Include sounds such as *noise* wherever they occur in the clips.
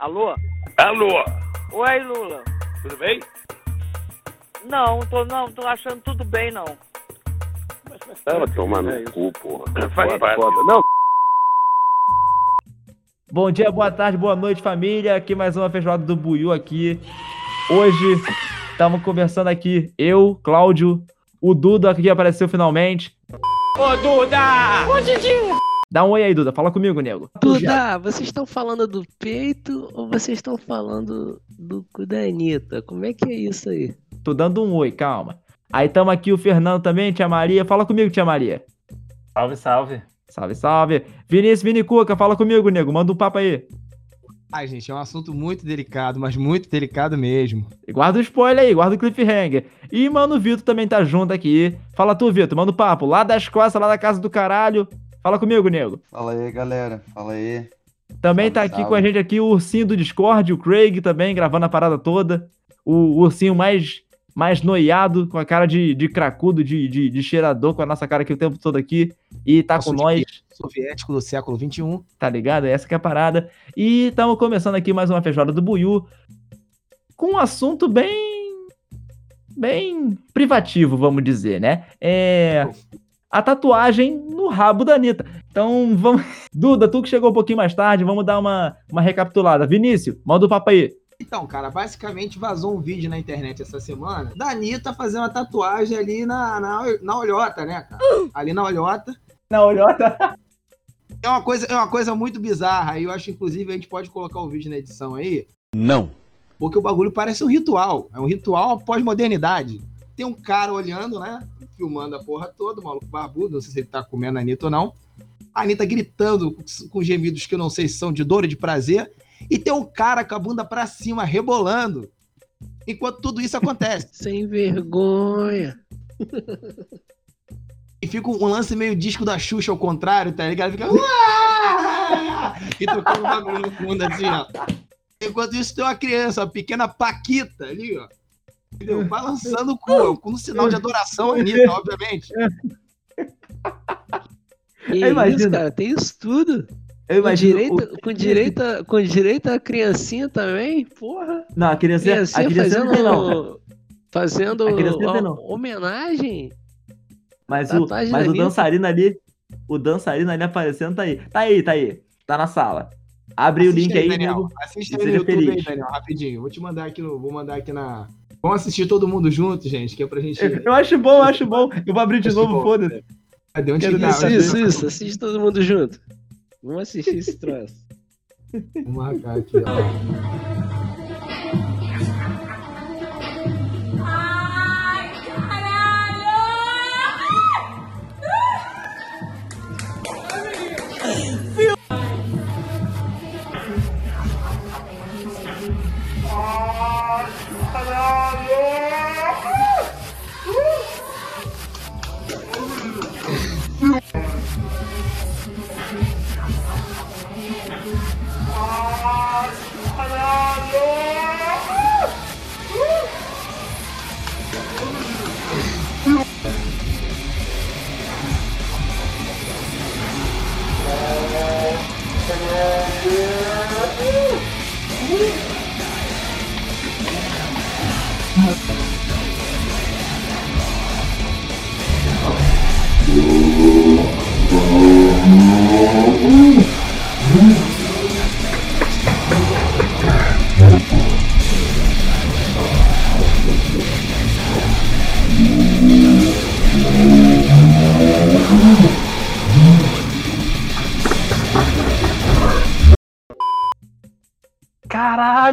Alô? Alô, Oi, Lula. tudo bem? Não, tô não, tô achando tudo bem não. Tava tomando no cu, porra. Faz Foda, parte. Não, Bom dia, boa tarde, boa noite, família. Aqui mais uma feijoada do Buiu aqui. Hoje estamos conversando aqui, eu, Cláudio, o Duda que apareceu finalmente. Ô, Duda! Dá um oi aí, Duda. Fala comigo, nego. Duda, vocês estão falando do peito ou vocês estão falando do cu da Anitta? Como é que é isso aí? Tô dando um oi, calma. Aí tamo aqui o Fernando também, tia Maria. Fala comigo, tia Maria. Salve, salve. Salve, salve. Vinícius Vinicuca, fala comigo, nego. Manda um papo aí. Ai, gente, é um assunto muito delicado, mas muito delicado mesmo. E guarda o spoiler aí, guarda o cliffhanger. E, mano, o Vitor também tá junto aqui. Fala tu, Vitor, manda um papo. Lá das costas, lá da casa do caralho. Fala comigo, nego. Fala aí, galera. Fala aí. Também Salve, tá aqui salve. com a gente aqui o ursinho do Discord, o Craig também, gravando a parada toda. O ursinho mais, mais noiado, com a cara de, de cracudo, de, de, de cheirador, com a nossa cara aqui o tempo todo aqui. E tá com nós, Soviético do século um. XXI. tá ligado? Essa que é a parada. E estamos começando aqui mais uma feijoada do Buiu. Com um assunto bem. bem privativo, vamos dizer, né? É. A tatuagem no rabo da Anitta. Então, vamos. *laughs* Duda, tu que chegou um pouquinho mais tarde, vamos dar uma, uma recapitulada. Vinícius, manda o papo aí. Então, cara, basicamente vazou um vídeo na internet essa semana da Anitta fazendo uma tatuagem ali na, na, na olhota, né, cara? Ali na olhota. Na olhota. É uma coisa, é uma coisa muito bizarra. E eu acho, inclusive, a gente pode colocar o vídeo na edição aí. Não. Porque o bagulho parece um ritual. É um ritual pós-modernidade. Tem um cara olhando, né? Filmando a porra toda, o maluco barbudo. Não sei se ele tá comendo a Anitta ou não. A Anitta gritando com gemidos que eu não sei se são de dor ou de prazer. E tem um cara com a bunda pra cima, rebolando. Enquanto tudo isso acontece. *laughs* Sem vergonha. E fica um lance meio disco da Xuxa ao contrário, tá ligado? Fica. E tocando um bagulho no fundo assim, ó. Enquanto isso tem uma criança, uma pequena Paquita ali, ó. Entendeu? Balançando o cu, com um sinal de adoração, Anitta, obviamente. Que Eu imagino. isso, cara? Tem isso tudo. Eu Com imagino. direito, o- com, direito, a- com direito a criancinha também? Porra. Não, a criança, a Criancinha criança não tem, não. fazendo. Fazendo A criança não tem, não. homenagem. Mas, o, mas o dançarino ali, o dançarino ali aparecendo tá aí. Tá aí, tá aí. Tá na sala. Abre o Assiste link aí, Daniel. nego. Assiste aí no seja YouTube feliz. aí, Daniel, rapidinho. Vou te mandar aqui no. Vou mandar aqui na. Vamos assistir todo mundo junto, gente, que é pra gente. *laughs* Eu acho bom, eu acho bom. Eu vou abrir de Acho novo, foda-se. Cadê onde Quero que tá? isso, Isso, isso, isso. Assiste todo mundo junto. Vamos assistir esse troço. Vamos marcar aqui, ó.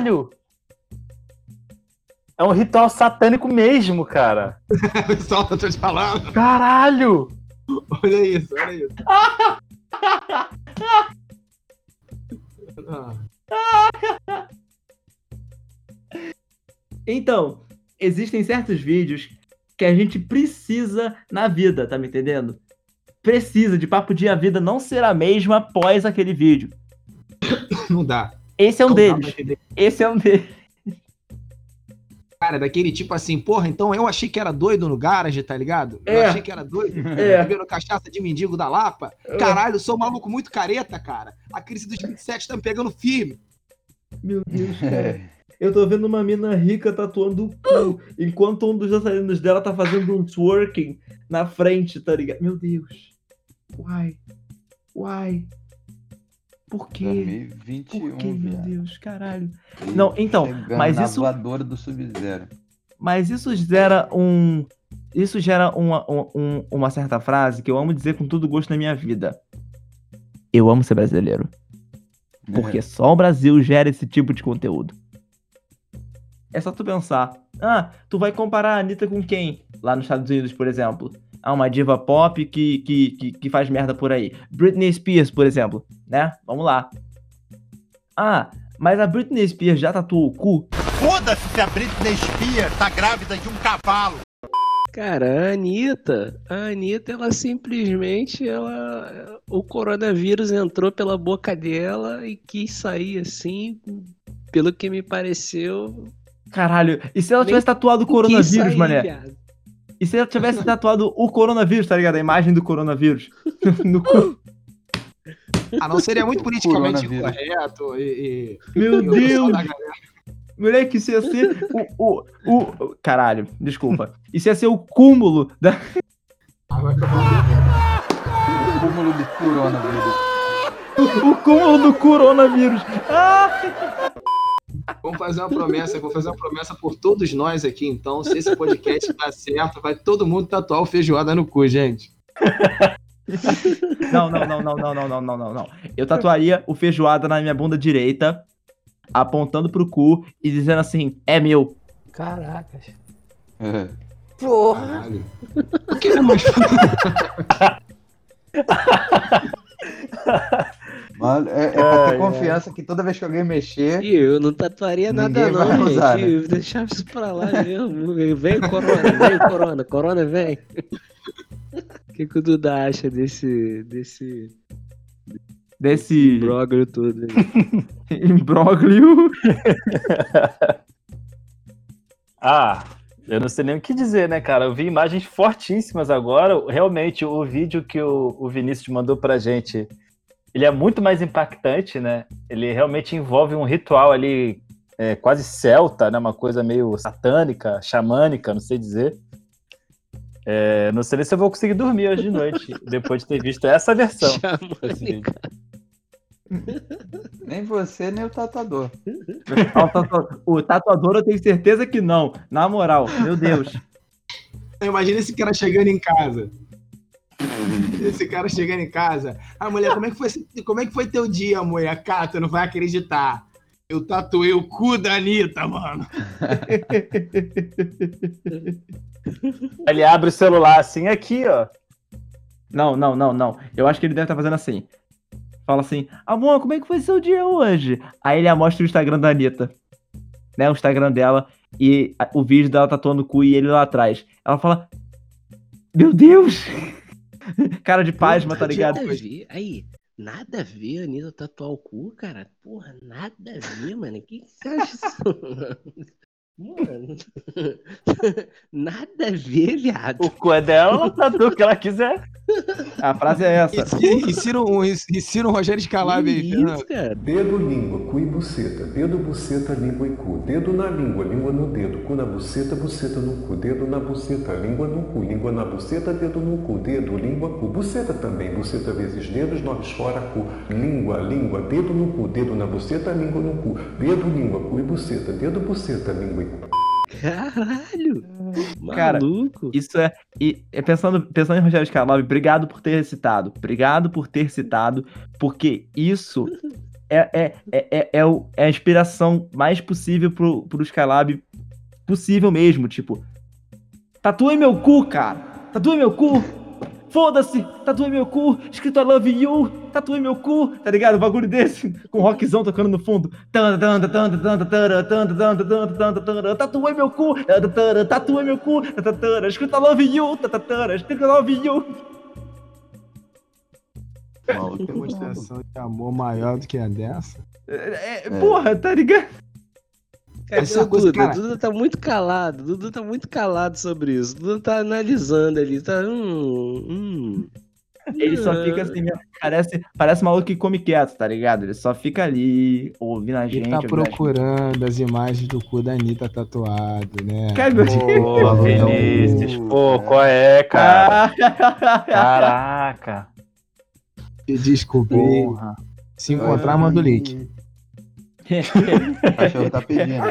Caralho! É um ritual satânico mesmo, cara. *laughs* Pessoal, eu tô te falando. Caralho! Olha isso, olha isso. Ah, *laughs* Então, existem certos vídeos que a gente precisa na vida, tá me entendendo? Precisa de papo de a vida não ser a mesma após aquele vídeo. não dá. Esse é um Não deles. Esse é um deles. Cara, daquele tipo assim, porra, então eu achei que era doido no garage, tá ligado? Eu É. achei que era doido. *laughs* É. Bebendo cachaça de mendigo da Lapa. Caralho, sou um maluco muito careta, cara. A crise dos 27 tá me pegando firme. Meu Deus, *laughs* cara. Eu tô vendo uma mina rica tatuando o cu, enquanto um dos dançarinos dela tá fazendo um twerking na frente, tá ligado? Meu Deus. Uai. Uai. Por quê? 2021, Por quê, meu viado. Deus, caralho. E Não, então, chegando mas isso- voadora do Sub-Zero. Mas isso gera um. Isso gera uma, um- um- uma certa frase que eu amo dizer com todo gosto na minha vida. Eu amo ser brasileiro. Porque só o Brasil gera esse tipo de conteúdo. É só tu pensar. Ah, tu vai comparar a Anitta com quem? Lá nos Estados Unidos, por exemplo. Ah, uma diva pop que, que, que, que faz merda por aí. Britney Spears, por exemplo. Né? Vamos lá. Ah, mas a Britney Spears já tatuou o cu? Foda-se se a Britney Spears tá grávida de um cavalo. Cara, a Anitta, a Anitta, ela simplesmente, ela, o coronavírus entrou pela boca dela e quis sair assim, pelo que me pareceu. Caralho, e se ela tivesse tatuado o coronavírus, sair, mané? viado. E se ela tivesse tatuado o coronavírus, tá ligado? A imagem do coronavírus. *laughs* no cu. Ah, não seria muito politicamente correto e. Meu e- e o pessoal Deus! Moleque, isso ia ser o, o, o, o- Caralho, desculpa. Isso ia ser o cúmulo da. O cúmulo do coronavírus. O cúmulo do coronavírus. Ah! Vamos fazer uma promessa, vou fazer uma promessa por todos nós aqui, então. Se esse podcast dar certo, vai todo mundo tatuar o feijoada no cu, gente. Não, não, não, não, não, não, não, não, não, não. Eu tatuaria o feijoada na minha bunda direita, apontando pro cu e dizendo assim: é meu. Caracas. É. Porra. Caralho. O que é mais *laughs* *laughs* Mano, é, é pra ter Ai, confiança que toda vez que alguém mexer. E eu não tatuaria nada não, vai gente. usar, né? *laughs* Eu Deixava isso pra lá mesmo. Vem corona, vem corona, corona vem. O que, que o Duda acha desse, desse Desse imbróglio todo? aí? *laughs* imbróglio. *laughs* Ah, eu não sei nem o que dizer, né, cara? Eu vi imagens fortíssimas agora. Realmente, o vídeo que o, o Vinícius mandou pra gente, ele é muito mais impactante, né? Ele realmente envolve um ritual ali é, quase celta, né? Uma coisa meio satânica, xamânica, não sei dizer. É, não sei nem se eu vou conseguir dormir hoje de noite, *laughs* depois de ter visto essa versão. *laughs* Nem você, nem o tatuador. O tatu- O tatuador eu tenho certeza que não. Na moral, meu Deus. Imagina esse cara chegando em casa. *laughs* Esse cara chegando em casa. Ah, mulher, como é que foi, como é que foi teu dia, mulher? Cara, tu não vai acreditar. Eu tatuei o cu da Anitta, mano. *laughs* Ele abre o celular assim, aqui, ó. Não, não, não, não. Eu acho que ele deve estar fazendo assim. Fala assim, amor, como é que foi seu dia hoje? Aí ele mostra o Instagram da Anitta. Né, o Instagram dela. E o vídeo dela tatuando o cu e ele lá atrás. Ela fala, meu Deus! *laughs* *laughs* Cara de pasma, tá ligado? Nada a ver. Aí, nada a ver a Anitta tatuar o cu, cara. Porra, nada a ver, mano. O que, que você acha disso? *laughs* Mano, *laughs* nada a ver, viado. O cu é dela, ela tatua o que ela quiser. A frase é essa. *laughs* Insira um, insira um Rogério Scalab aí, Fernando. Dedo, língua, cu e buceta. Dedo, buceta, língua e cu. Dedo na língua, língua no dedo. Cu na buceta, buceta no cu. Dedo na buceta, língua no cu. Língua na buceta, dedo no cu. Dedo, língua, cu. Buceta também. Buceta vezes dedos, nove fora, cu. Língua, língua, dedo no cu. Dedo na buceta, língua no cu. Dedo, língua, cu e buceta. Dedo, buceta, língua e cu. Caralho. Cara, Maluco. Isso é. E é pensando, pensando em Rogério Scalab, obrigado por ter citado. Obrigado por ter citado, porque isso *laughs* é, é, é, é, é, o- é a inspiração mais possível pro, pro Skylab. Possível mesmo, tipo. Tatuei meu cu, cara! Tatuei meu cu! Foda-se, tatuei meu cu, escrito I love you, tatuei meu cu, tá ligado? Um bagulho desse, com rockzão tocando no fundo. Tatuei meu cu, tatuei meu cu, escrito I love you, escrito I love you. Qual demonstração de amor maior do que a dessa? É, é, é. Porra, tá ligado? Cadê Essa o coisa, Duda? cara- O Duda tá muito calado. O Duda tá muito calado sobre isso. O Duda tá analisando ali. Tá. Hum. Hum. Ele só fica assim, mesmo, parece, parece maluco que come quieto, tá ligado? Ele só fica ali, ouvindo a gente. Ele tá procurando as imagens do cu da Anitta tatuado, né? Deus. Pô, Vinícius, pô, qual é, cara? Caraca. Descobri. Porra. Se encontrar, manda o link. O cachorro tá pedindo.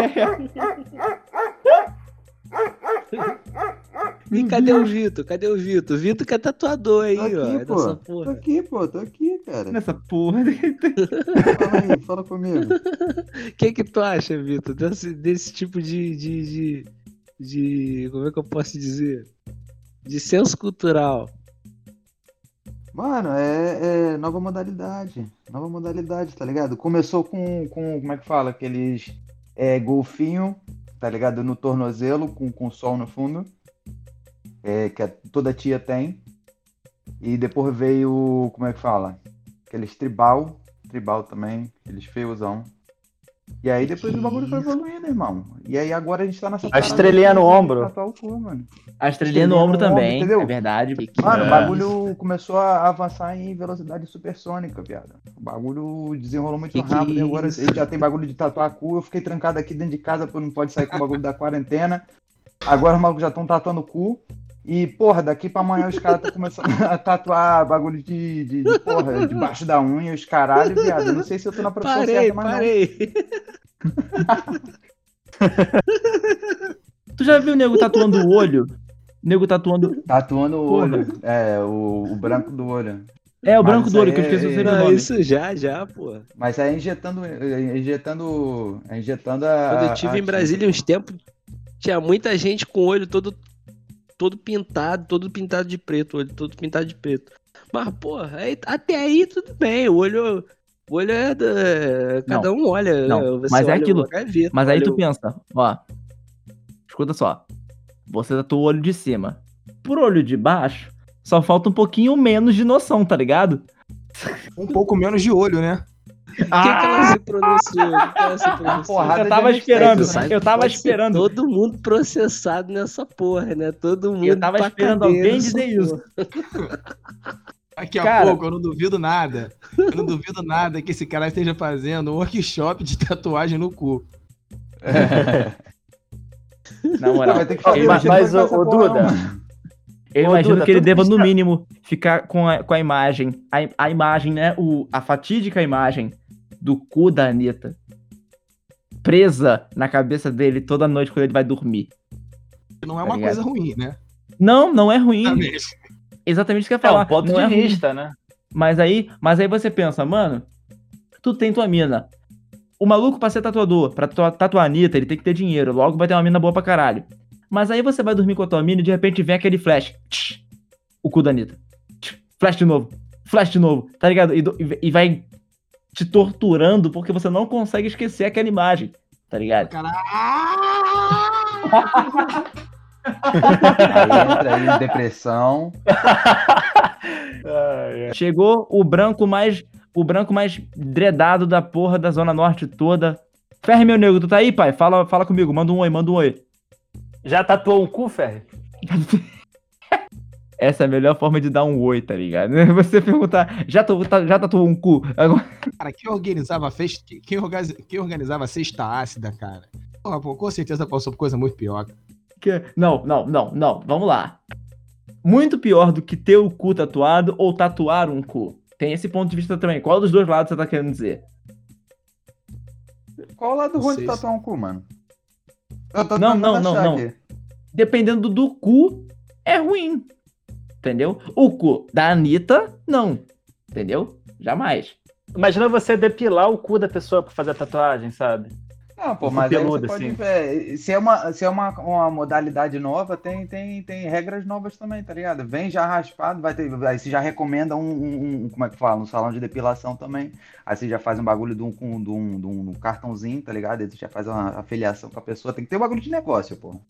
E cadê o Vitor? Cadê o Vitor? Vitor que é tatuador aí, Tô aqui, ó. pô. Dessa Tô porra. aqui, pô, tô aqui, cara. Nessa porra. Fala aí, fala comigo. O *laughs* que que tu acha, Vitor, desse, desse tipo de, de, de, de- Como é que eu posso dizer? De senso cultural. Mano, é, é nova modalidade. Nova modalidade, tá ligado? Começou com, com como é que fala? Aqueles é, golfinho, tá ligado? No tornozelo, com, com sol no fundo. É, que a- toda tia tem. E depois veio, como é que fala? Aqueles tribal. Tribal também, aqueles feiosão. E aí depois o bagulho foi evoluindo, irmão. E aí agora a gente tá nessa A estrelinha no ombro. Tatuar o cu, mano. A estrelinha no ombro também, entendeu? é verdade. Que que Mano, é o bagulho começou a avançar em velocidade supersônica, viado. O bagulho desenrolou muito Que que rápido é e agora isso? ele já tem bagulho de tatuar cu. Eu fiquei trancado aqui dentro de casa porque não pode sair com o bagulho da quarentena. Agora os malucos já estão tatuando cu. E, porra, daqui pra amanhã os caras estão começando *laughs* a tatuar bagulho de, de, de, porra, debaixo da unha, os caralho, viado. Eu não sei se eu tô na profissão Parei, certa, mas não. parei. *laughs* Tu já viu o nego tatuando o olho? Nego tatuando. Tatuando o Porra. olho. É, o, o branco do olho. É, o Mas branco do olho, aí que eu esqueci é- o sempre o Não, nome. isso já, já, pô. Mas é injetando, é injetando, é injetando a. Quando eu estive em. Brasília uns tempos, tinha muita gente com o olho todo, todo pintado, todo pintado de preto, olho todo pintado de preto. Mas, porra, aí- até aí tudo bem, o olho. O olho é da. Cada um olha. Não, você mas é aquilo. gaveta, Mas aí olha tu pensa, ó. Escuta só. Você tatuou o olho de cima. Por olho de baixo, só falta um pouquinho menos de noção, tá ligado? Um pouco menos de olho, né? O que, que ela se pronunciou? O que ela se pronunciou? Eu tava esperando, eu tava esperando. Todo mundo processado nessa porra, né? Todo mundo. Eu tava esperando alguém dizer isso. Daqui *laughs* a Cara. pouco, eu não duvido nada. Eu não duvido nada que esse cara esteja fazendo um workshop de tatuagem no cu. Na moral. Vai ter que fazer, Mas- não mas, ô, fazer porra, Duda, não, mano. Eu imagino Duda, que ele deva, no mínimo, ficar com a, com a imagem. A, a imagem, né? O, a fatídica imagem do cu da Anitta. Presa na cabeça dele toda noite quando ele vai dormir. Não é Tá uma ligado? coisa ruim, né? Não, não é ruim. Também. Exatamente isso que eu ia É falar. um ponto não de é ruim. vista, né? Mas aí, mas aí você pensa, mano, tu tem tua mina. O maluco pra ser tatuador, pra tatuar, tatuar a Anitta, ele tem que ter dinheiro. Logo vai ter uma mina boa pra caralho. Mas aí você vai dormir com a tua mina e de repente vem aquele flash. Tch, o cu da Anitta. Tch, flash de novo. Flash de novo. Tá ligado? E, do- e vai te torturando porque você não consegue esquecer aquela imagem. Tá ligado? Cara, Aí entra aí em depressão. *laughs* Chegou o branco mais. O branco mais dredado da porra da Zona Norte toda. Ferre, meu nego, tu tá aí, pai? Fala, fala comigo, manda um oi, manda um oi. Já tatuou um cu, Ferre? *laughs* Essa é a melhor forma de dar um oi, tá ligado? *laughs* Você perguntar, já, tu, tá- já tatuou um cu? Agora- cara, quem organizava, fez, quem, organiza- quem organizava a cesta ácida, cara? Porra, pô, com certeza passou por coisa muito pior. que- Não, não, não, não, vamos lá. Muito pior do que ter o cu tatuado ou tatuar um cu. Tem esse ponto de vista também. Qual dos dois lados você tá querendo dizer? Qual o lado ruim de tatuar um cu, mano? Eu tô Não, tentando não, não, não. aqui. Dependendo do cu, é ruim. Entendeu? O cu da Anitta, não. Entendeu? Jamais. Imagina você depilar o cu da pessoa pra fazer a tatuagem, sabe? Não, pô, Um mas aí peludo, você pode assim. ver. Se é, uma, se é uma, uma modalidade nova, tem, tem, tem regras novas também, tá ligado? Vem já raspado, vai ter. Aí você já recomenda um, um- um- Como é que fala? Um salão de depilação também. Aí você já faz um bagulho de um, de um, de um, de um cartãozinho, tá ligado? Aí você já faz uma afiliação com a pessoa. Tem que ter um bagulho de negócio, pô.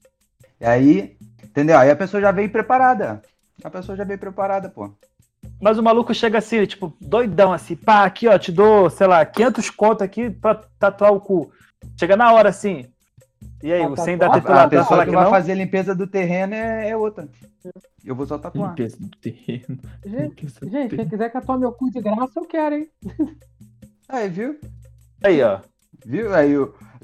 E aí, entendeu? Aí a pessoa já veio preparada. A pessoa já veio preparada, pô. Mas o maluco chega assim, tipo, doidão assim, pá, aqui ó, te dou, sei lá, 500 conto aqui pra tatuar o cu. Chega na hora assim, E aí, A o sem tatuagem? da A, pessoa que que vai não? fazer a limpeza do terreno é, é outra. Eu vou só tatuar. Limpeza do terreno. *laughs* Gente, do gente, quem terreno. quiser tatuar meu cu de graça, eu quero, hein? Aí, viu? Aí, ó. Viu? Aí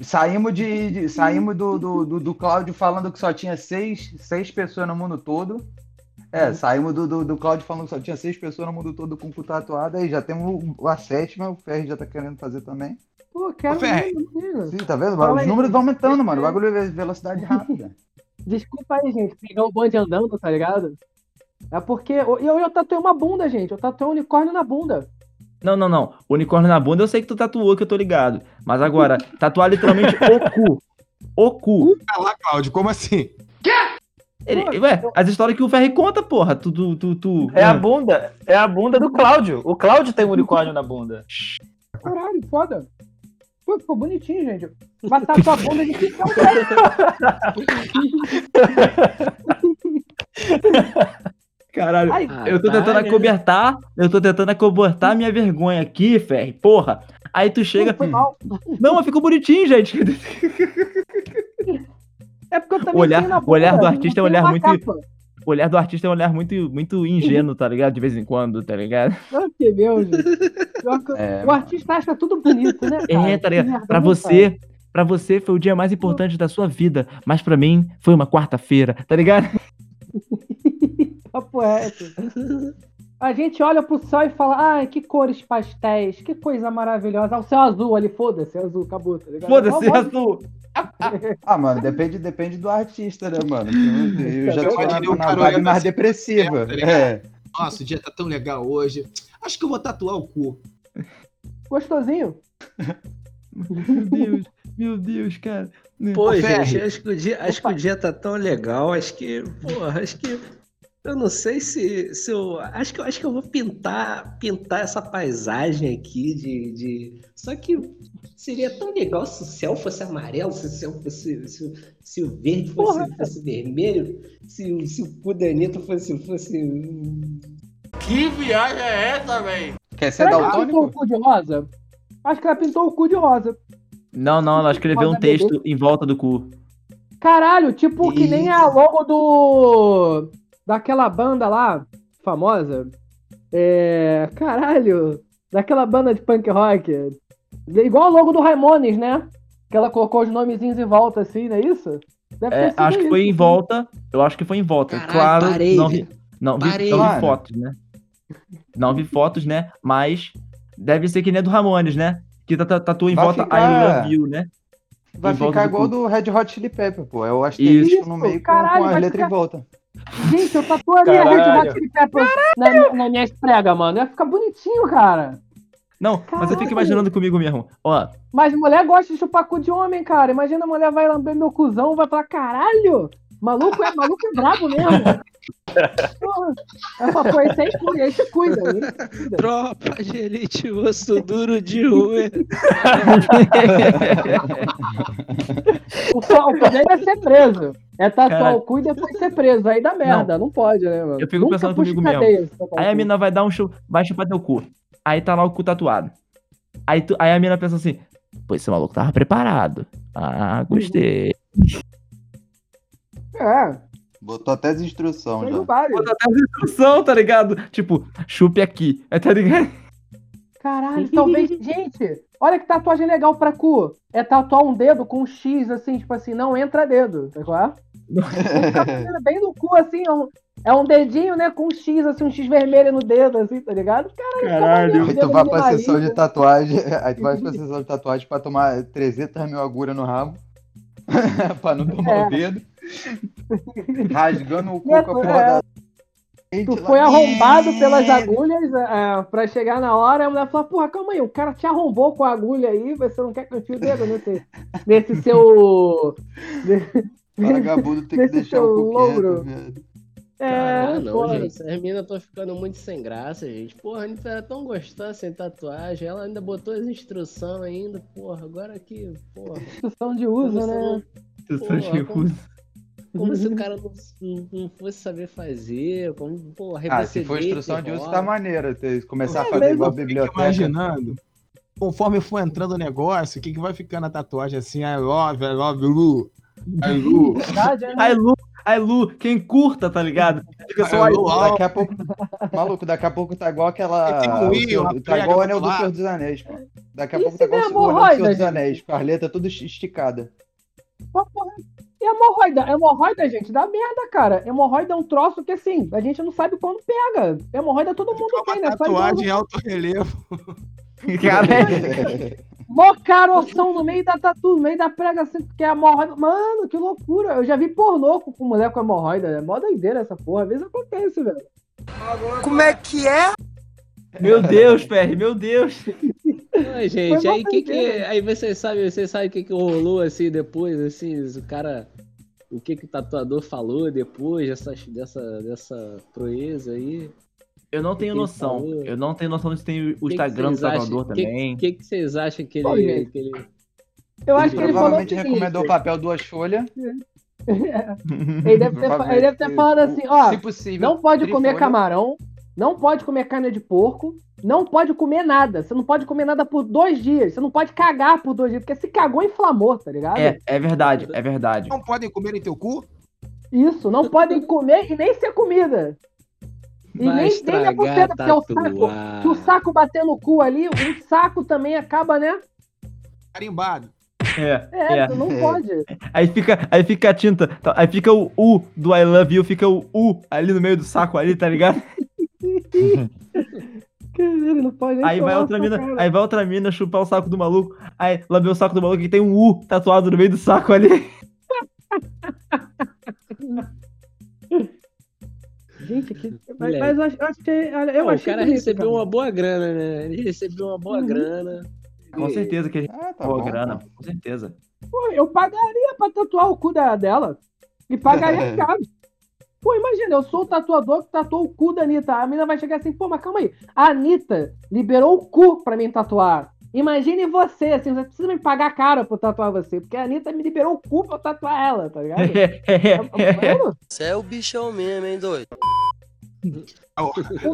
saímos, de, de- saímos do, do, do, do Cláudio falando que só tinha seis, seis pessoas no mundo todo. É, saímos do, do, do Cláudio falando que só tinha seis pessoas no mundo todo com o cu tatuado. Aí já temos o- a sétima, o Ferri já tá querendo fazer também. Pô, quero Ferre. mesmo. Sim, tá vendo? Fala Os aí. números vão aumentando, mano. O bagulho é velocidade rápida. *laughs* Desculpa aí, gente, pegar o bonde andando, tá ligado? É porque eu, eu, eu tatuei uma bunda, gente. Eu tatuei um unicórnio na bunda. Não, não, não. Unicórnio na bunda eu sei que tu tatuou, que eu tô ligado. Mas agora, tatuar literalmente o cu. O cu. Ah lá, Cláudio, como assim? Ele- ué, as histórias que o Ferri conta, porra. Tu, tu, tu, tu- É a bunda. É a bunda do Cláudio. O Cláudio tem um unicórnio na bunda. Caralho, foda. Pô, ficou bonitinho, gente. Mas tatuar a bunda de que Caralho. Ai, Eu tô tentando Caralho. acobertar, eu tô tentando acobertar a minha vergonha aqui, Ferri, porra. Aí tu chega. foi mal. Não, mas ficou bonitinho, gente. *laughs* É porque eu também olhar- na o olhar do artista é um olhar muito- capa. O olhar do artista é um olhar muito, muito ingênuo, tá ligado? De vez em quando, tá ligado? Não, que meu, gente. É, o artista acha tudo bonito, né, cara? É, tá ligado? Pra você, pra você foi o dia mais importante da sua vida, mas pra mim foi uma quarta-feira, tá ligado? *laughs* Papo reto. A gente olha pro céu e fala, ai, que cores pastéis, que coisa maravilhosa. Ah, o céu azul ali, foda-se, é azul, acabou, tá ligado? Foda-se, Só azul. *laughs* Ah, mano, depende, depende do artista, né, mano? Eu já tô na, um na vibe mais assim, depressiva. tá? É. Nossa, o dia tá tão legal hoje. Acho que eu vou tatuar o cu. Gostosinho. Meu Deus, meu Deus, cara. Pô, Ô, gente, acho que, o dia, acho que o dia tá tão legal, acho que, porra, acho que eu não sei se, se eu, acho que eu acho que eu vou pintar, pintar essa paisagem aqui de, de, só que seria tão legal se o céu fosse amarelo, se o céu fosse, se, o- se o verde fosse, fosse vermelho, se, o- se o cu da Anitta fosse, fosse Que viagem é essa, velho? Quer ser Será que ela pintou o daltônico? cu de rosa? Acho que ela pintou o cu de rosa. Não, não, ela escreveu um texto em volta do cu. Caralho, tipo que nem a logo do. Daquela banda lá, famosa. É. Caralho, daquela banda de punk rock. Igual o logo do Raimones, né? Que ela colocou os nomezinhos em volta assim, não é isso? Deve É, sido acho que isso, foi em volta. Eu acho que foi em volta. Caralho, claro, parei, não vi, não vi, Parei. não vi fotos, né? Não vi fotos, né? Mas deve ser que nem a do Ramones, né? Que tá- tá- tatuou em Vai volta ficar- I love you, né? Vai Em ficar do igual cu. do Red Hot Chili Pepper, pô. É o asterisco Isso, no meio com, caralho, com as letras ficar- em volta. Gente, eu tatuaria a Caralho. Hot Chili Peppers na, na minha esprega, mano. Ia ficar bonitinho, cara. Não, mas eu Caralho. fico imaginando comigo mesmo. Ó, Mas mulher gosta de chupar cu de homem, cara. Imagina a mulher vai lamber meu cuzão, vai falar, caralho! Maluco é, maluco é brabo mesmo. *laughs* Porra. Ela foi sem cuida, aí se cuida. tropa de elite, osso duro de rua. O, poder é ser preso. É tatuar Caralho. o cu e depois ser preso. Aí dá merda, não, pode, né, mano? Eu fico Nunca pensando comigo mesmo. cadeia aí a mina vai dar um chu... vai chupar teu cu. Aí tá lá o cu tatuado. Aí, tu... aí a mina pensa assim, pô, esse maluco tava preparado. Ah, gostei. É, Botou até as instruções já. vários. Bota até as instrução, tá ligado? Tipo, chupe aqui. É, tá ligado? Caralho, talvez. *laughs* Gente, olha que tatuagem legal pra cu. É tatuar um dedo com um X, assim, tipo assim, não entra dedo, tá claro? *laughs* Bem no cu, assim, é um, é um dedinho, né, com um X, assim, um X vermelho no dedo, assim, tá ligado? Caralho, Caralho. *laughs* Aí tu vai pra sessão de tatuagem, aí tu vai pra sessão de tatuagem pra tomar 300 mil agulhas no rabo. pra não tomar É. o dedo. *laughs* Rasgando o cu É, com a porra é. da. Tu foi arrombado pelas agulhas é, pra chegar na hora, a mulher fala, porra, calma aí, o cara te arrombou com a agulha aí, você não quer que eu enfie o dedo nesse, *laughs* nesse seu... *laughs* Vagabundo tem que Nesse deixar seu o cu louro. quieto, velho. É, não, porra. gente. Essas minas estão ficando muito sem graça, gente. Porra, a Anitta era tão gostosa sem tatuagem. Ela ainda botou as instruções ainda. Porra, agora que. Porra. Instrução de uso, Como né? Instrução de uso. Como se o cara não, não- fosse saber fazer. Como, porra, Ah, se for instrução de uso, tá maneiro. ter- Começar a É, fazer mesmo, igual a biblioteca. imaginando. conforme for entrando o negócio, o que, que vai ficando a tatuagem assim? I love, I love Lu. I Lu. *laughs* Verdade, é, né? Ai, Lu, ai, Lu, quem curta, tá ligado? Fica só Lu. Daqui a pouco. Maluco, daqui a pouco tá igual aquela. Tem um o Senhor- uma tá igual o anel do. Senhor dos Anéis, pô. Daqui a E pouco tá igual o anel do Senhor dos? Anéis. Com as letras tudo esticada. Pô, porra. E hemorroida? Hemorroida, gente, dá merda, cara. Hemorroida é um troço que, assim, a gente não sabe quando pega. Hemorroida todo mundo tem, né? Tatuagem em alto relevo. *laughs* Cara, *laughs* Mó caroção no meio da tatu, no meio da prega, assim, que é hemorroida. Mano, que loucura. Eu já vi pornô com com mulher com hemorroida. É mó doideira essa porra. Às vezes acontece, velho. Meu Deus, Ferri, meu Deus. Ai, gente, aí que que aí você sabe, você sabe o que que rolou assim depois, assim, o cara o que que o tatuador falou depois dessa dessa dessa proeza aí? Eu não tenho noção. falou? Eu não tenho noção se tem o Que que Instagram do vocês acham- tatuador que- também. Que que vocês acham que Pô, ele, gente. que ele Eu acho que ele falou. o Provavelmente seguinte, recomendou papel duas folhas. *laughs* *laughs* Ele deve, ter, ele deve ter falado assim, ó. Se possível. Não pode comer trifolha. camarão, não pode comer carne de porco, não pode comer nada. Você não pode comer nada por dois dias. Você não pode cagar por dois dias, porque se cagou, inflamou, tá ligado? É, é verdade, é verdade. Não podem comer em teu cu? Isso, não podem comer e nem ser comida. E vai nem, nem na estragar buceta, porque o saco, se o saco bater no cu ali, o saco também acaba, né? Carimbado. É, É, é. não pode. Aí fica, aí fica a tinta, tá, aí fica o U do I love you, fica o U ali no meio do saco ali, tá ligado? *laughs* Caralho, não pode nem Aí vai outra mina, cara. aí vai outra mina chupar o saco do maluco, aí lamber o saco do maluco e tem um U tatuado no meio do saco ali. *laughs* Gente, que... mas, mas eu acho, eu acho que. Eu Pô, o cara bonito, recebeu cara. uma boa grana, né? Ele recebeu uma boa Uhum. grana. Com certeza que a gente Ah, tá boa bom. grana, com certeza. Pô, eu pagaria pra tatuar o cu da- dela. E pagaria *laughs* caro. Pô, imagina, eu sou o tatuador que tatuou o cu da Anitta. A mina vai chegar assim, pô, mas calma aí. A Anitta liberou o cu pra mim tatuar. Imagine você, assim, você precisa me pagar caro pra eu tatuar você. Porque a Anitta me liberou o cu pra eu tatuar ela, tá ligado? *laughs* Mano, Você é o bichão mesmo, hein, doido?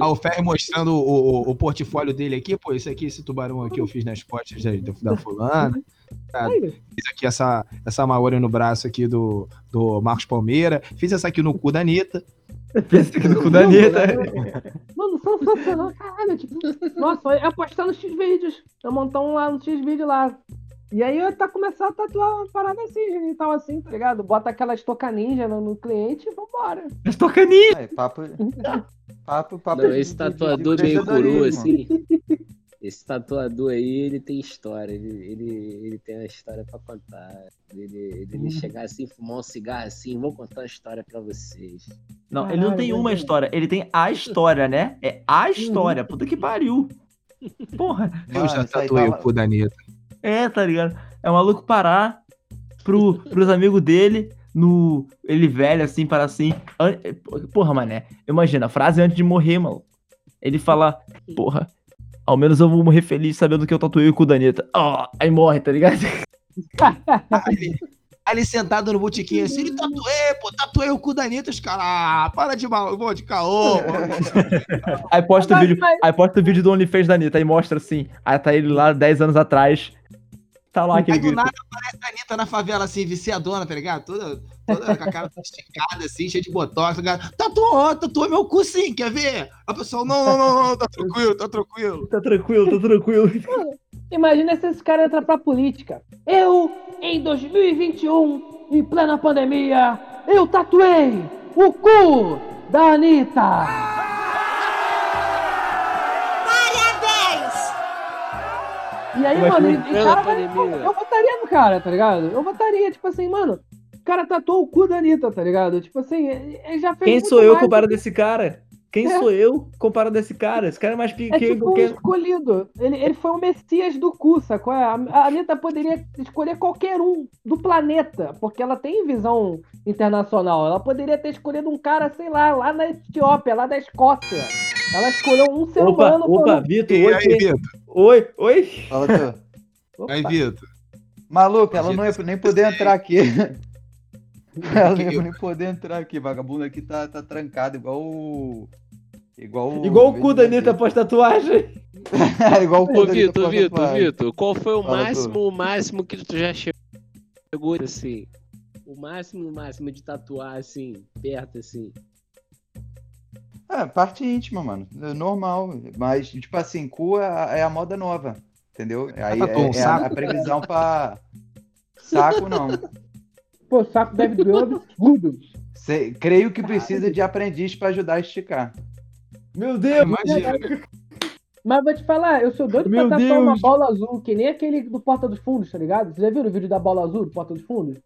O Ferri mostrando o, o, o portfólio dele aqui, pô, esse aqui, esse tubarão aqui eu fiz nas costas da, da fulana. Tá, fiz aqui essa, essa Maori no braço aqui do, do Marcos Palmeira. Fiz essa aqui no cu da Anitta. Pensa que no cu da Anitta. Mano, sensacional, caralho. Tipo, nossa, eu ia postar nos X-Vídeos. Eu montar um lá no X-Vídeo lá. E aí eu tá, começar a tatuar uma parada assim, genital assim, tá ligado? Bota aquela estoca ninja no, no cliente e vambora. Estou caninho. Aí, papo. *laughs* Papo, papo. Não, de- esse de- tatuador de meio coroa, empreendedorismo. assim. Esse tatuador aí, ele tem história. Ele, ele, ele tem uma história pra contar. Ele, ele, ele chegar assim, fumar um cigarro assim, vou contar uma história pra vocês. Não, ele não Caralho, tem uma história, ele tem a história, né? É a história. Puta que pariu. *laughs* Porra. Eu já tatuei tava- o cu da Anitta. É, tá ligado? É o maluco parar pro, pros amigos dele no. Ele velho, assim, para assim. an- Porra, mané. Imagina, a frase antes de morrer, mano. Ele fala, porra, ao menos eu vou morrer feliz sabendo que eu tatuei o cu da Anitta. Ó, aí morre, tá ligado? *laughs* *laughs* Ali, sentado no botiquim assim, ele tatuei, pô, tatuei o cu da Anitta, os caras, ah, para de mal, pô, de caô. *laughs* Aí posta o vídeo, aí posta o vídeo do OnlyFans da Anitta, aí mostra assim. Aí tá ele lá 10 anos atrás. Tá lá aquele Aí do nada aparece a Anitta na favela, assim, viciadona, tá ligado? Toda, toda com a cara esticada, assim, cheia de botox, tá ligado? Tatuou, tatuou meu cu sim, quer ver? A pessoa, não, não, não, não, tá tranquilo, tá tranquilo. Tá tranquilo, tá tranquilo. Imagina se esse cara entra pra política. Eu, em 2021, em plena pandemia, eu tatuei o cu da Anitta. E aí, Mas mano, e- plena cara pandemia. eu votaria no cara, tá ligado? Eu votaria, tipo assim, mano, o cara tatuou o cu da Anitta, tá ligado? Tipo assim, ele já fez Quem muito sou eu que- desse cara? Quem É. sou eu comparado desse cara? Esse cara é mais É pequeno tipo um que. escolhido. Ele, ele foi o Messias do cu, sacou? A, a Anitta poderia escolher qualquer um do planeta, porque ela tem visão internacional. Ela poderia ter escolhido um cara, sei lá, lá na Etiópia, lá da Escócia. Ela escolheu um ser Opa, humano. opa, falando- Vitor, oi, aí, Vitor? oi, oi. Fala, tu. Aí, Vitor? Maluco, ela não ia nem poder entrar aqui. *laughs* Ela não *laughs* Eu- nem poder entrar aqui. Vagabundo aqui tá, tá trancado, igual o. Igual, Igual o cu da Anitta pós tatuagem. *laughs* Igual o cu Ô, da Anitta Vitor, Vitor, qual foi o Fala, tu. máximo, o máximo que tu já chegou assim? O máximo, o máximo de tatuar assim, perto assim. É, parte íntima, mano. É normal. Mas, tipo assim, cu é, a- é a moda nova. Entendeu? Aí tatuou um é, é a, a previsão pra. Saco não. *laughs* Pô, o saco deve doer um absurdo. Cê- creio que precisa de aprendiz pra ajudar a esticar. Meu Deus! Imagina. Mas vou te falar, eu sou doido Meu pra uma Deus. bola azul, que nem aquele do Porta dos Fundos, tá ligado? Vocês já viram o vídeo da bola azul do Porta dos Fundos?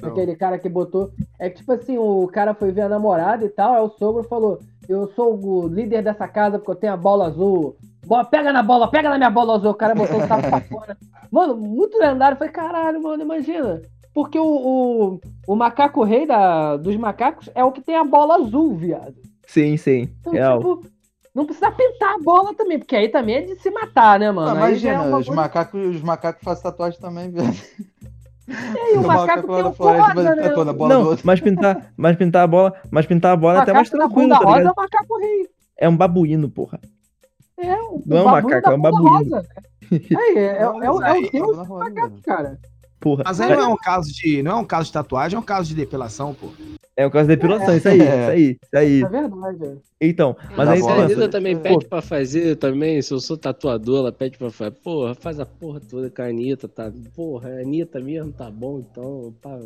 Não. Aquele cara que botou. É que, tipo assim, o cara foi ver a namorada e tal, aí o sogro falou: Eu sou o líder dessa casa porque eu tenho a bola azul. Bola, pega na bola, pega na minha bola azul. O cara botou o saco pra fora. Mano, muito lendário. Falei, caralho, mano, imagina. Porque o, o, o macaco rei da, dos macacos é o que tem a bola azul, viado. Sim, sim. Então, Real. tipo, não precisa pintar a bola também, porque aí também é de se matar, né, mano? Ah, Aí já é imagina, uma os coisa- macacos, os macacos fazem tatuagem também, velho. E aí, o *laughs* macaco tem lá na um floresta rosa, né? tatuando a bola do Não, mas pintar, mas pintar a bola, mas pintar a bola é até mais macaco tranquilo, tá rosa é ligado? o macaco rei. É um babuíno, porra. É, o Não é um babuíno macaco, é um babuíno. rosa. Aí, é, é, é, o- é o deus roda, macacos, mano. cara. Porra. Mas aí não é um caso de. Não é um caso de tatuagem, é um caso de depilação, pô. É o caso da depilação, isso aí, É. isso aí, isso aí. É verdade. Então, mas Da aí a pensa, Anitta também pô, pede pra fazer também, se eu sou tatuador, ela pede pra fazer. Porra, faz a porra toda com a Anitta, tá? Porra, a Anitta mesmo tá bom, então. Pá,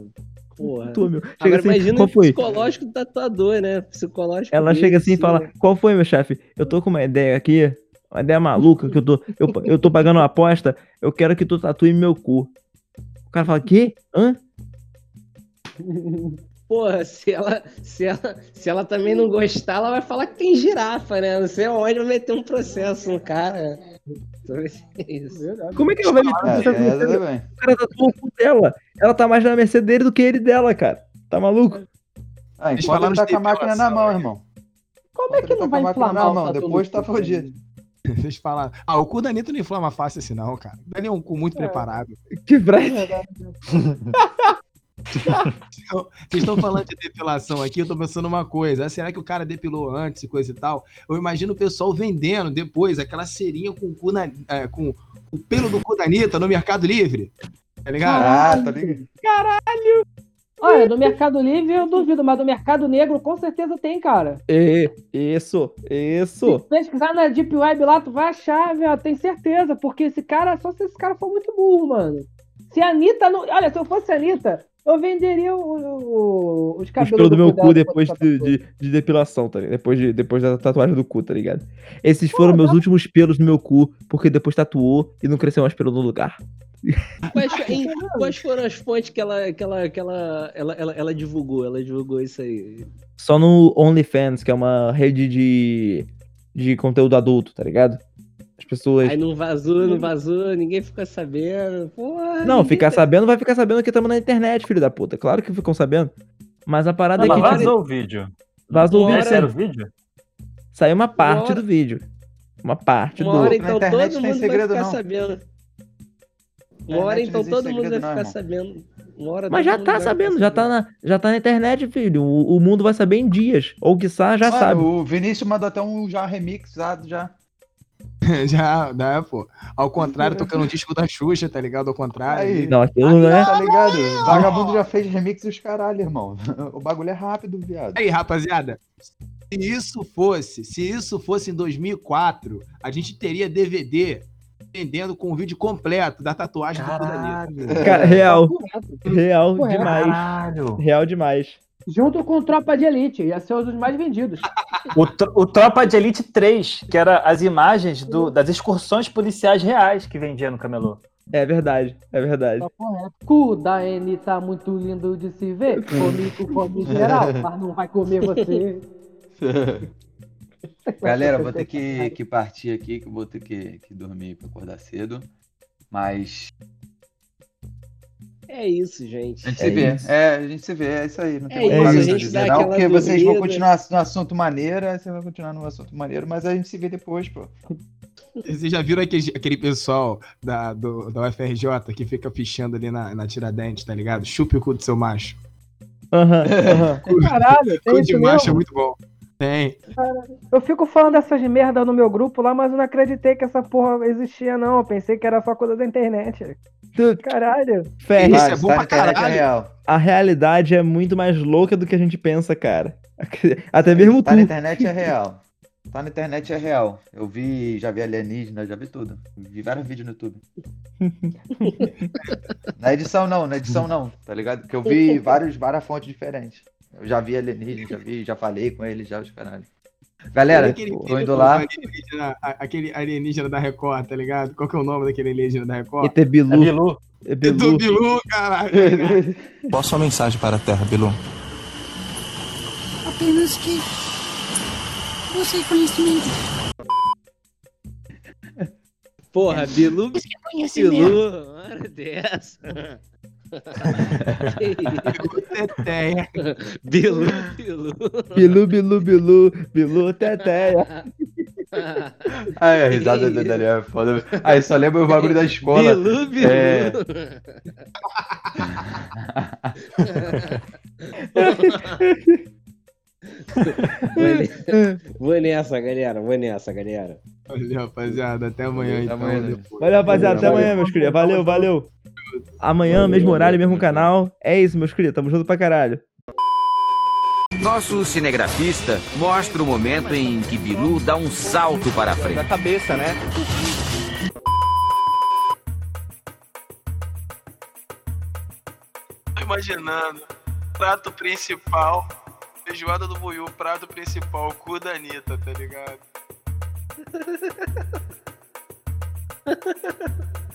porra. tu, meu. Chega Agora assim, imagina qual o foi? psicológico do tatuador, né? Psicológico Ela dele, chega assim e né? fala: Qual foi, meu chefe? Eu tô com uma ideia aqui, uma ideia maluca, que eu tô, eu, eu tô pagando uma aposta, eu quero que tu tatue meu cu. O cara fala: Quê? Hã? *laughs* Porra, se ela, se, ela, se ela também não gostar, ela vai falar que tem girafa, né? Não sei onde vai meter um processo no cara. É isso. Como é que ela vai meter É, processo é, no Mercedes? também. O cara tatuou o cu dela. Ela tá mais na mercê dele do que ele dela, cara. Tá maluco? Ah, enquanto ele tá de com a máquina na mão, né? irmão. Como é que não tá vai com a máquina inflamar mão, depois no tá cu, fudido. *laughs* Vocês falaram. Ah, o cu da Anitta não inflama fácil assim, não, cara. Ele é um cu muito preparado. Que frase. Vocês estão falando de depilação aqui, eu tô pensando uma coisa. Ah, Será que o cara depilou antes e coisa e tal? Eu imagino o pessoal vendendo depois aquela cerinha com o cu na, é, com o pelo do cu da Anitta no Mercado Livre. Tá ligado? Ah, tá ligado? Olha, no Mercado Livre eu duvido, mas no Mercado Negro com certeza tem, cara. E, isso, Se isso. pesquisar na Deep Web lá, tu vai achar, velho, tem certeza. Porque esse cara, só se esse cara for muito burro, mano. Se a Anitta não. Olha, se eu fosse a Anitta, eu venderia o- o- os Os cabelos pelos do meu dela cu depois de, de, de depilação, tá ligado? Depois, de, depois da tatuagem do cu, tá ligado? Esses foram Pô, meus dá- últimos pelos no meu cu, porque depois tatuou e não cresceu mais pelo no lugar. *laughs* Quais, em- quais foram as fontes que ela, que ela, que ela, ela, ela, ela divulgou? Ela divulgou isso aí. Só no OnlyFans, que é uma rede de, de conteúdo adulto, tá ligado? As pessoas. Aí não vazou, não vazou, ninguém ficou sabendo. Porra, Não, ficar tá- sabendo vai ficar sabendo que estamos na internet, filho da puta. Claro que ficam sabendo. Mas a parada Não, é mas que tipo, vazou o vídeo. vazou o vídeo. hora- Era o sim. vídeo? Saiu uma parte do vídeo. Uma parte Uma do. hora então internet todo mundo vai segredo, ficar não. sabendo. Uma hora então não todo mundo vai não, ficar irmão. sabendo. Uma hora Mas todo já tá vai sabendo, já tá, na, já tá na internet, filho. O, o mundo vai saber em dias. Ou quiçá já Mano, sabe. o Vinícius mandou até um já remixado já. *laughs* Já, né, pô. Ao contrário, *laughs* tocando um disco da Xuxa, tá ligado? Ao contrário. Aí. Não, aquilo não é. Tá ligado? Vagabundo já fez remix dos caralho, irmão. *laughs* O bagulho é rápido, viado. Aí, rapaziada. Se isso fosse, se isso fosse em 2004, a gente teria DVD vendendo com o vídeo completo da tatuagem do cu da Anitta. Cara, real. Correto. Real demais. Caralho. Real demais. Junto com Tropa de Elite, ia ser um dos mais vendidos. O, tro- o Tropa de Elite 3, que era as imagens do- das excursões policiais reais que vendia no camelô. É verdade, é verdade. Tá. Cu da Anitta muito lindo de se ver. Come com fome geral, *laughs* mas não vai comer você. *laughs* Galera, vou ter que, *laughs* que partir aqui, que eu vou ter que, que dormir pra acordar cedo. Mas É isso, gente. a gente É se vê. isso. É, a gente se vê, é isso aí. Não É tem isso, muito a mais gente a dizer, dá não, porque vocês vão dormida. continuar no assunto maneiro, aí você vai continuar no assunto maneiro, mas a gente se vê depois, pô. Vocês já viram aquele, aquele pessoal da, do, da UFRJ que fica pichando ali na, na Tiradentes, tá ligado? Chupe o cu do seu macho. Aham, *laughs* aham. Caralho, tem Cu de isso macho é mesmo? muito bom. Tem. Eu fico falando dessas merda no meu grupo lá, mas eu não acreditei que essa porra existia, não. Eu pensei que era só coisa da internet. Caralho. Ferre, Isso é bom pra internet é caralho. real. a realidade é muito mais louca do que a gente pensa, cara. *laughs* Até mesmo Tá tu. na internet é real. Tá na internet é real. Eu vi, já vi alienígena, já vi tudo. Vi vários vídeos no YouTube. *laughs* na edição não, na edição não, tá ligado? Porque eu vi *laughs* vários, várias fontes diferentes. Eu já vi alienígena, já vi, já falei com ele, já os caralho. Galera, aquele, tô indo lá. alienígena- aquele alienígena da Record, tá ligado? Qual que é o nome daquele alienígena da Record? ET Bilu. É Bilu. É Do Bilu. Bilu, caralho. *laughs* Qual sua mensagem para a Terra, Bilu? Apenas que você conhecimento. Porra, Bilu, Bilu, hora dessa. Teteia. *laughs* Bilu, Bilu. Bilu, Bilu, Bilu, Bilu, Teteia. *laughs* Ai, a risada do Daniel é foda. Aí só lembra o bagulho da escola. Bilu, Bilu. É. *laughs* *laughs* Vou nessa, galera. Vou nessa, galera. Valeu, rapaziada. Até amanhã, Até então. amanhã, né? depois. Valeu, rapaziada. Até amanhã, meus queridos. Valeu, valeu. Amanhã, mesmo horário, mesmo canal. É isso, meus queridos. Tamo junto pra caralho. Nosso cinegrafista mostra o momento em que Bilu dá um salto para a frente. Da cabeça, né? Tô imaginando. Prato principal. Feijoada do Buiú, prato principal, cu da Anitta, tá ligado? *laughs*